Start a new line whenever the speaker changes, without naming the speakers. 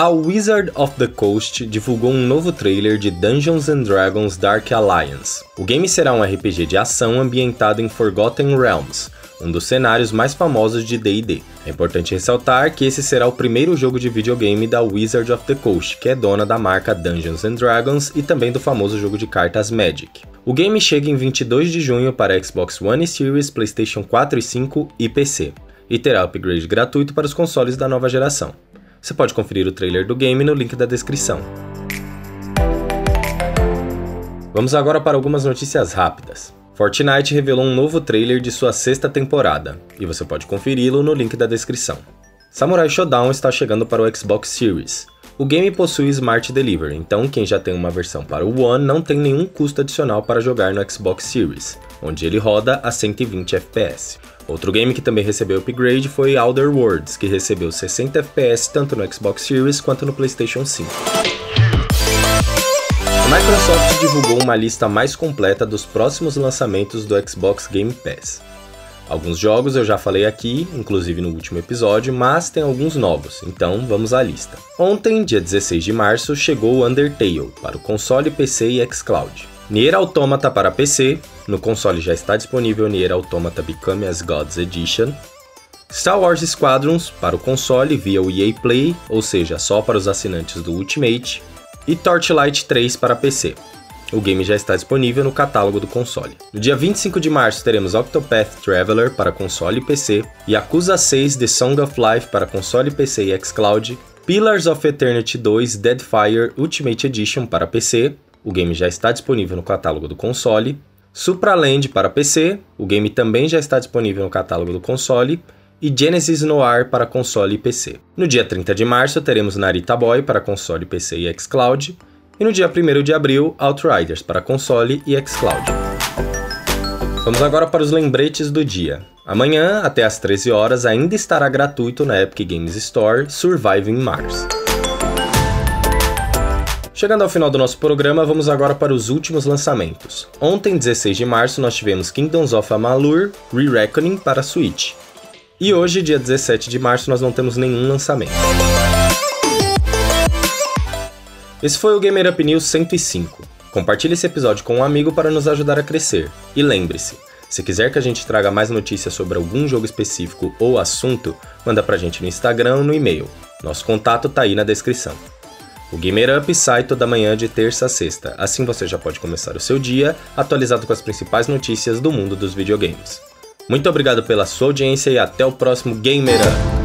A Wizard of the Coast divulgou um novo trailer de Dungeons and Dragons Dark Alliance. O game será um RPG de ação ambientado em Forgotten Realms, um dos cenários mais famosos de D&D. É importante ressaltar que esse será o primeiro jogo de videogame da Wizard of the Coast, que é dona da marca Dungeons and Dragons e também do famoso jogo de cartas Magic. O game chega em 22 de junho para Xbox One Series, PlayStation 4 e 5 e PC, e terá upgrade gratuito para os consoles da nova geração. Você pode conferir o trailer do game no link da descrição. Vamos agora para algumas notícias rápidas. Fortnite revelou um novo trailer de sua sexta temporada, e você pode conferi-lo no link da descrição. Samurai Shodown está chegando para o Xbox Series. O game possui Smart Delivery, então quem já tem uma versão para o One não tem nenhum custo adicional para jogar no Xbox Series, onde ele roda a 120 FPS. Outro game que também recebeu upgrade foi Outer Worlds, que recebeu 60 FPS tanto no Xbox Series quanto no PlayStation 5. A Microsoft divulgou uma lista mais completa dos próximos lançamentos do Xbox Game Pass. Alguns jogos eu já falei aqui, inclusive no último episódio, mas tem alguns novos, então vamos à lista. Ontem, dia 16 de março, chegou Undertale para o console, PC e xCloud. Nier Automata para PC, no console já está disponível Nier Automata Become as Gods Edition. Star Wars Squadrons para o console via o EA Play, ou seja, só para os assinantes do Ultimate. E Torchlight 3 para PC. O game já está disponível no catálogo do console. No dia 25 de março teremos Octopath Traveler para console e PC, Yakuza 6 The Song of Life para console, PC e xCloud, Pillars of Eternity 2 Deadfire Ultimate Edition para PC, o game já está disponível no catálogo do console. Supraland para PC, o game também já está disponível no catálogo do console. E Genesis Noir para console e PC. No dia 30 de março teremos Narita Boy para console, PC e xCloud. E no dia 1 de abril, Outriders para console e xCloud. Vamos agora para os lembretes do dia. Amanhã, até às 13 horas, ainda estará gratuito na Epic Games Store Surviving Mars. Chegando ao final do nosso programa, vamos agora para os últimos lançamentos. Ontem, 16 de março, nós tivemos Kingdoms of Amalur Re-Reckoning para Switch. E hoje, dia 17 de março, nós não temos nenhum lançamento. Esse foi o Gamer Up News 105. Compartilhe esse episódio com um amigo para nos ajudar a crescer. E lembre-se, se quiser que a gente traga mais notícias sobre algum jogo específico ou assunto, manda pra gente no Instagram ou no e-mail. Nosso contato tá aí na descrição. O Gamer Up sai toda manhã de terça a sexta, assim você já pode começar o seu dia atualizado com as principais notícias do mundo dos videogames. Muito obrigado pela sua audiência e até o próximo Gamer Up!